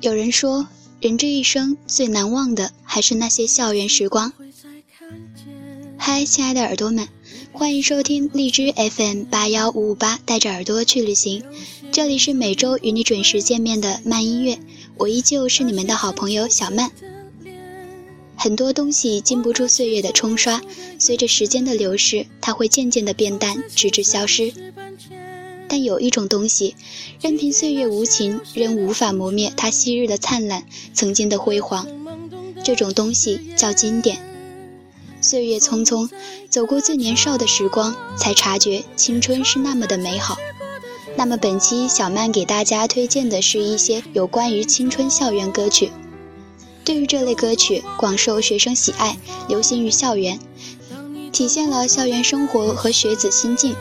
有人说，人这一生最难忘的还是那些校园时光。嗨，亲爱的耳朵们，欢迎收听荔枝 FM 八幺五五八，带着耳朵去旅行。这里是每周与你准时见面的慢音乐，我依旧是你们的好朋友小曼。很多东西经不住岁月的冲刷，随着时间的流逝，它会渐渐的变淡，直至消失。但有一种东西，任凭岁月无情，仍无法磨灭它昔日的灿烂，曾经的辉煌。这种东西叫经典。岁月匆匆，走过最年少的时光，才察觉青春是那么的美好。那么本期小曼给大家推荐的是一些有关于青春校园歌曲。对于这类歌曲，广受学生喜爱，流行于校园，体现了校园生活和学子心境。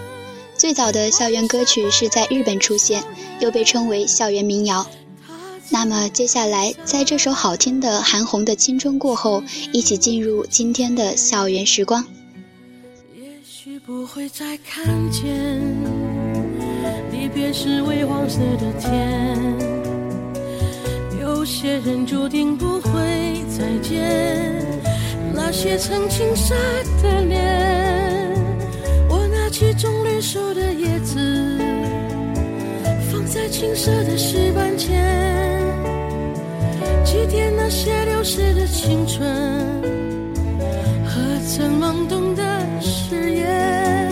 最早的校园歌曲是在日本出现，又被称为校园民谣。那么接下来，在这首好听的韩红的青春过后，一起进入今天的校园时光。也许不会再看见，离别是微黄色的天。有些人注定不会再见，那些曾青涩的脸。我拿起种绿树的叶子，放在青涩的石板前，祭奠那些流逝的青春和曾懵懂的誓言。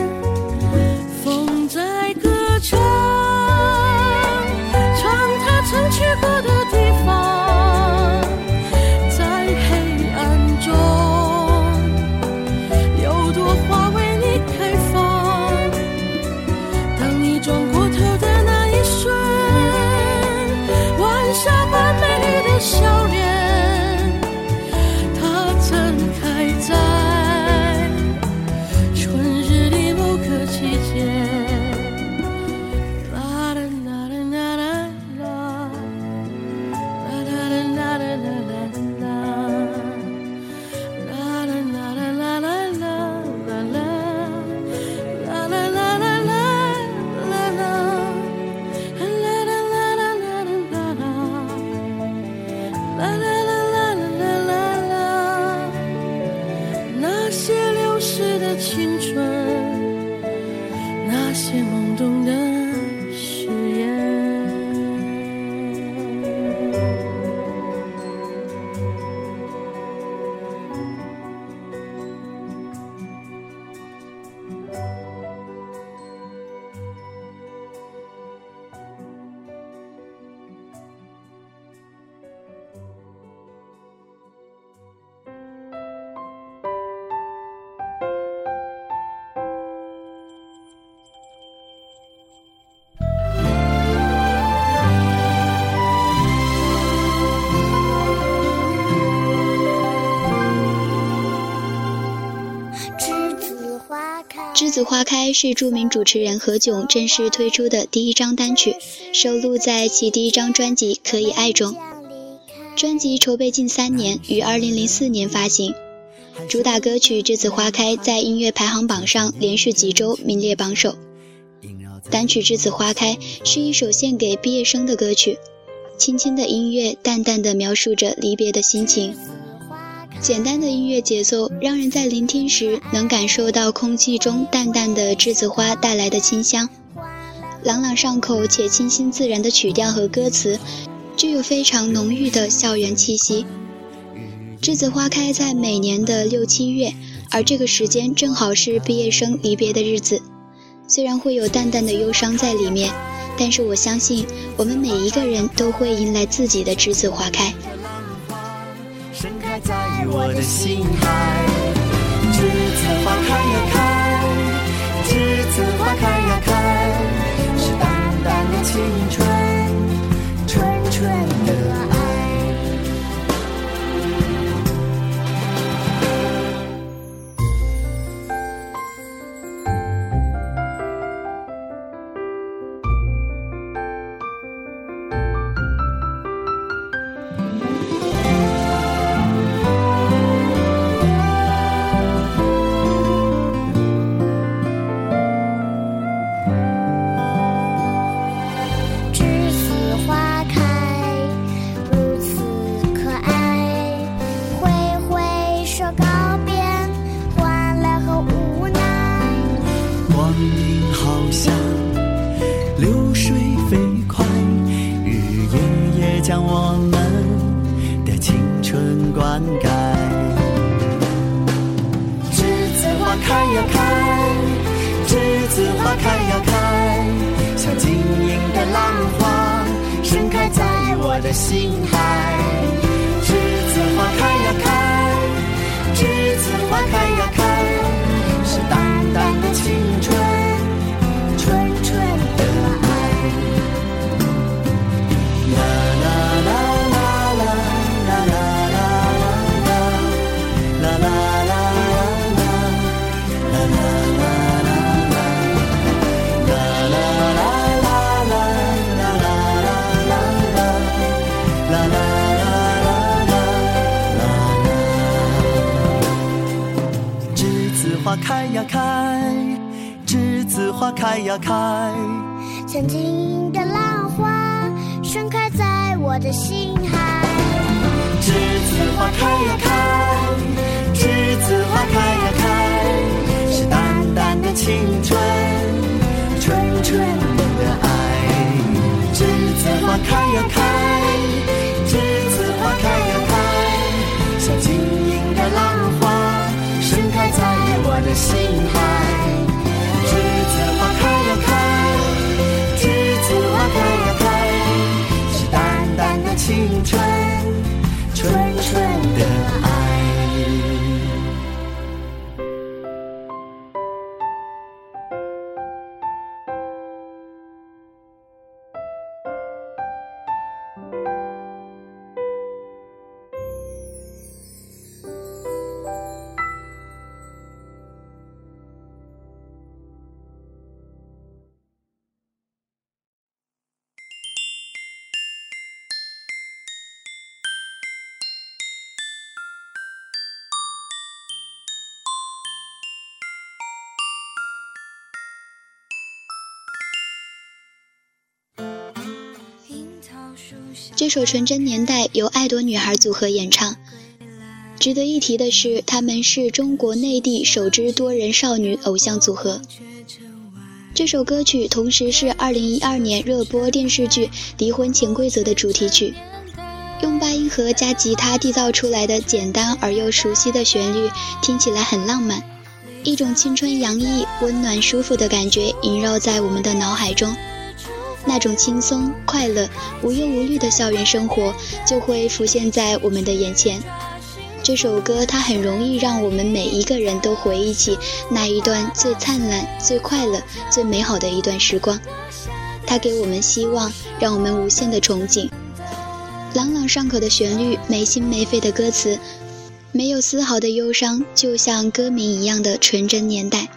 那些懵懂的栀子花开是著名主持人何炅正式推出的第一张单曲，收录在其第一张专辑《可以爱》中。专辑筹备近三年，于2004年发行。主打歌曲《栀子花开》在音乐排行榜上连续几周名列榜首。单曲《栀子花开》是一首献给毕业生的歌曲，轻轻的音乐，淡淡的描述着离别的心情。简单的音乐节奏，让人在聆听时能感受到空气中淡淡的栀子花带来的清香。朗朗上口且清新自然的曲调和歌词，具有非常浓郁的校园气息。栀子花开在每年的六七月，而这个时间正好是毕业生离别的日子。虽然会有淡淡的忧伤在里面，但是我相信，我们每一个人都会迎来自己的栀子花开。我的心海，栀子花开呀开，栀子花开呀开，是淡淡的青春，see 这首《纯真年代》由爱朵女孩组合演唱。值得一提的是，他们是中国内地首支多人少女偶像组合。这首歌曲同时是2012年热播电视剧《离婚潜规则》的主题曲，用八音盒加吉他缔造出来的简单而又熟悉的旋律，听起来很浪漫，一种青春洋溢、温暖舒服的感觉萦绕在我们的脑海中。那种轻松、快乐、无忧无虑的校园生活就会浮现在我们的眼前。这首歌它很容易让我们每一个人都回忆起那一段最灿烂、最快乐、最美好的一段时光。它给我们希望，让我们无限的憧憬。朗朗上口的旋律，没心没肺的歌词，没有丝毫的忧伤，就像歌名一样的纯真年代。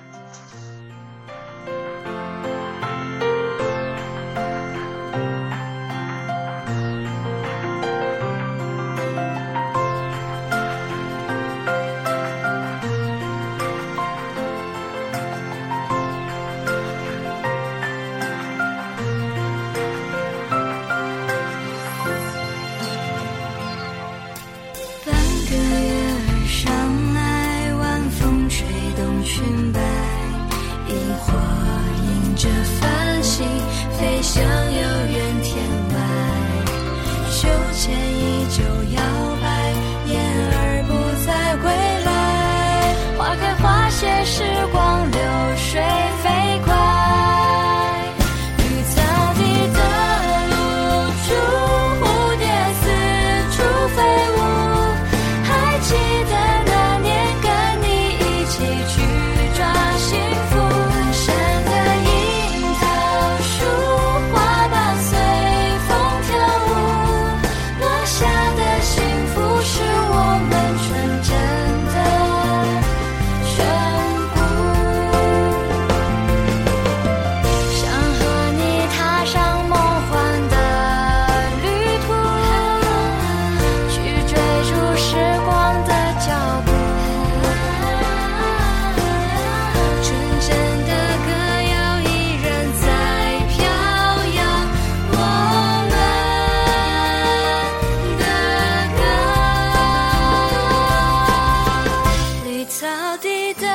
扫地的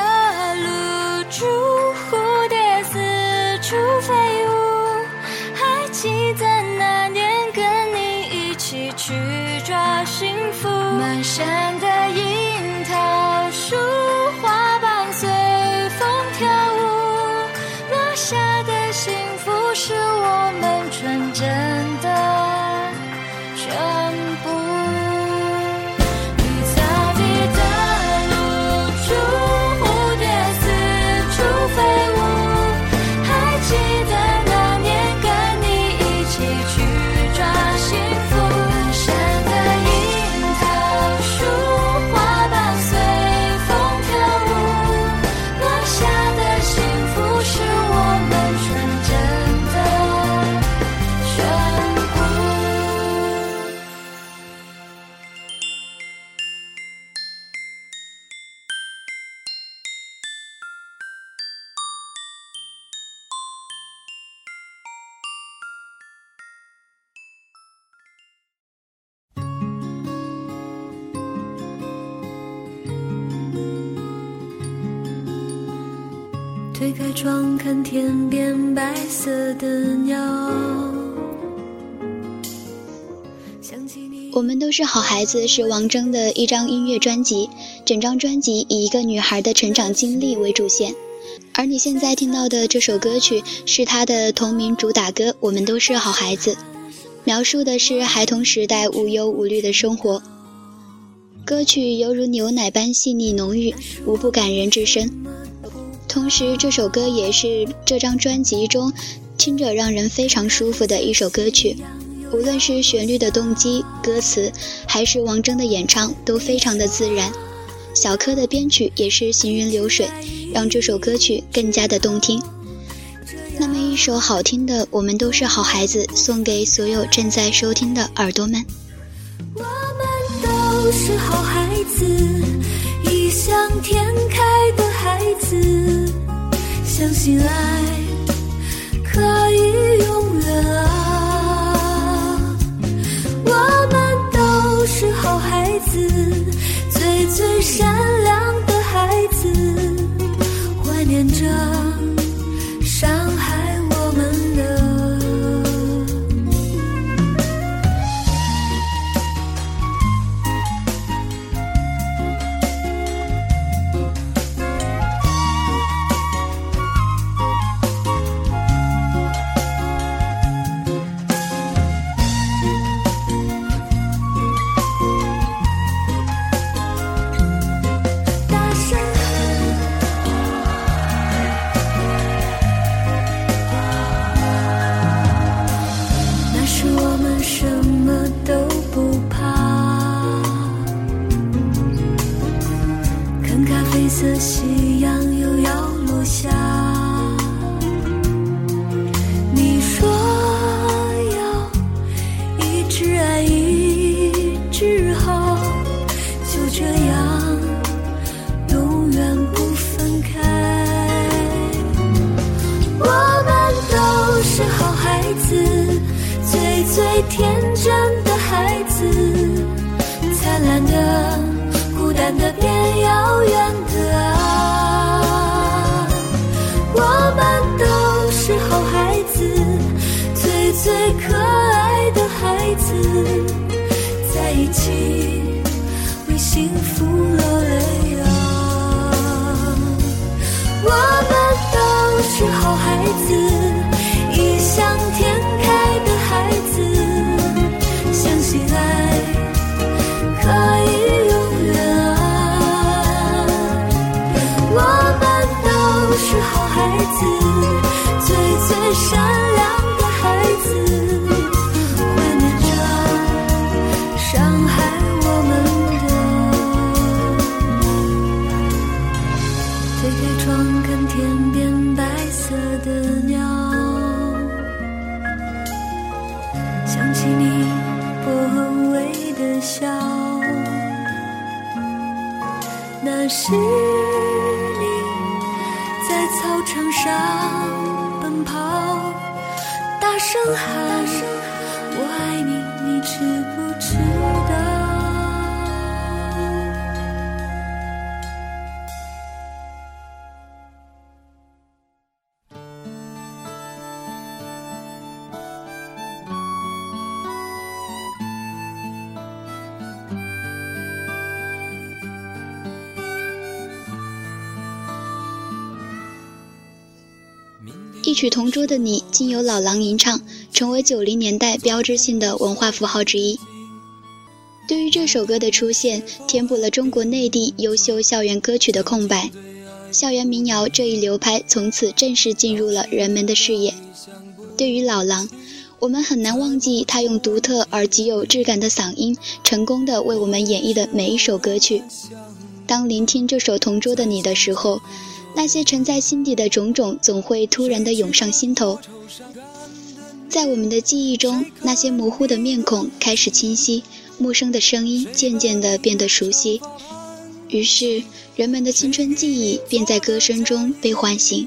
露珠窗看天边白色的鸟。我们都是好孩子，是王铮的一张音乐专辑。整张专辑以一个女孩的成长经历为主线，而你现在听到的这首歌曲是她的同名主打歌《我们都是好孩子》，描述的是孩童时代无忧无虑的生活。歌曲犹如牛奶般细腻浓郁，无不感人至深。同时，这首歌也是这张专辑中听着让人非常舒服的一首歌曲。无论是旋律的动机、歌词，还是王铮的演唱，都非常的自然。小柯的编曲也是行云流水，让这首歌曲更加的动听。那么一首好听的《我们都是好孩子》，送给所有正在收听的耳朵们。我们都是好孩子，相信爱。远的变遥远的啊我们都是好孩子最最可爱的孩子在一起为幸福落泪啊！我们都是好孩子异想天善良的孩子，怀念着伤害我们的。推开窗看天边白色的鸟，想起你薄微的笑，那是你在操场上。大声喊我爱你你知不知？曲同桌的你，经由老狼吟唱，成为九零年代标志性的文化符号之一。对于这首歌的出现，填补了中国内地优秀校园歌曲的空白，校园民谣这一流派从此正式进入了人们的视野。对于老狼，我们很难忘记他用独特而极有质感的嗓音，成功的为我们演绎的每一首歌曲。当聆听这首《同桌的你》的时候。那些沉在心底的种种，总会突然的涌上心头。在我们的记忆中，那些模糊的面孔开始清晰，陌生的声音渐渐的变得熟悉。于是，人们的青春记忆便在歌声中被唤醒。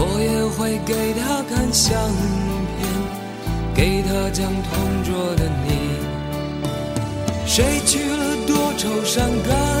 我也会给他看相片，给他讲同桌的你。谁娶了多愁善感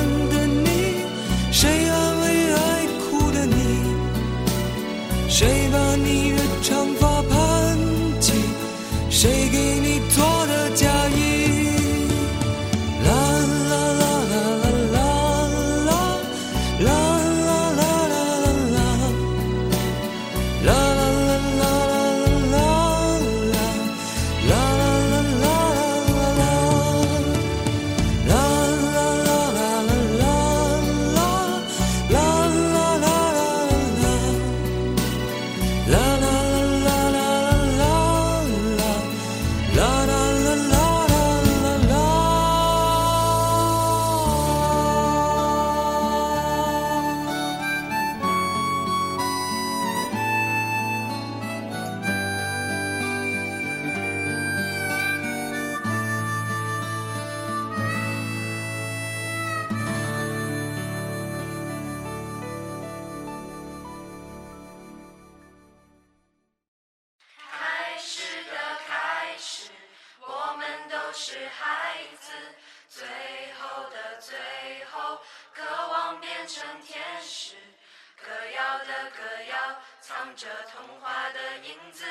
的歌谣，藏着童话的影子。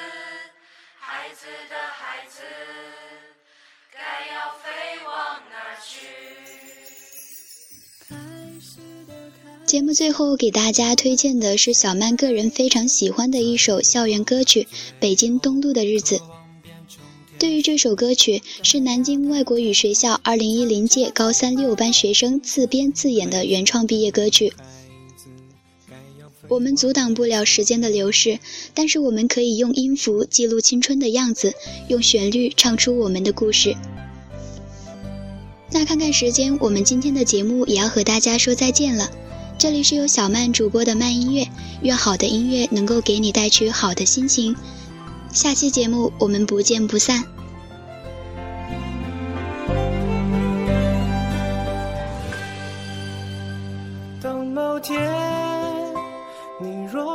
孩子的孩子，该要飞往哪去？节目最后给大家推荐的是小曼个人非常喜欢的一首校园歌曲《北京东路的日子》。对于这首歌曲，是南京外国语学校2010届高三六班学生自编自演的原创毕业歌曲。我们阻挡不了时间的流逝，但是我们可以用音符记录青春的样子，用旋律唱出我们的故事。那看看时间，我们今天的节目也要和大家说再见了。这里是由小曼主播的慢音乐，愿好的音乐能够给你带去好的心情。下期节目我们不见不散。当某天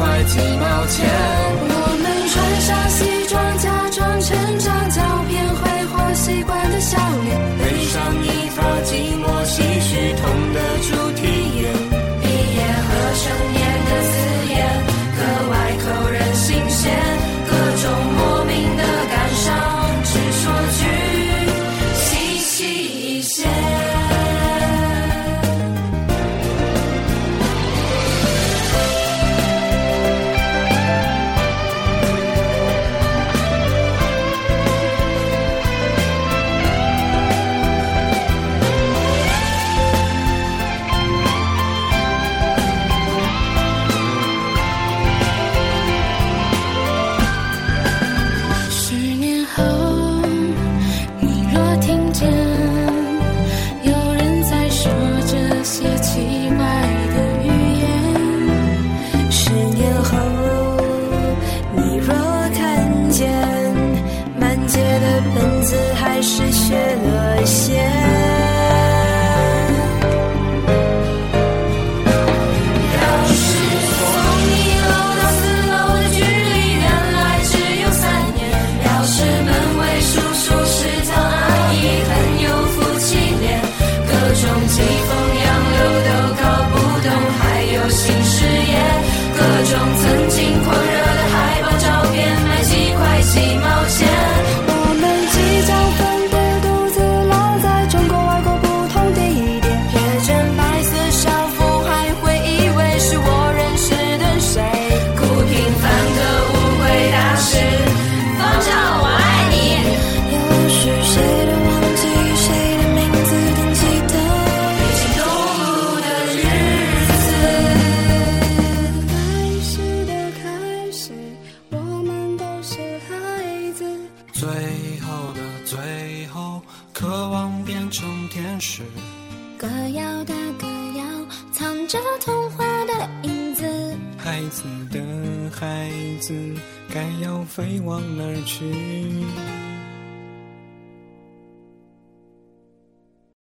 块几毛钱。我们穿上西装，假装成长，照片挥霍习惯的笑脸，背上一发寂寞唏嘘痛的主题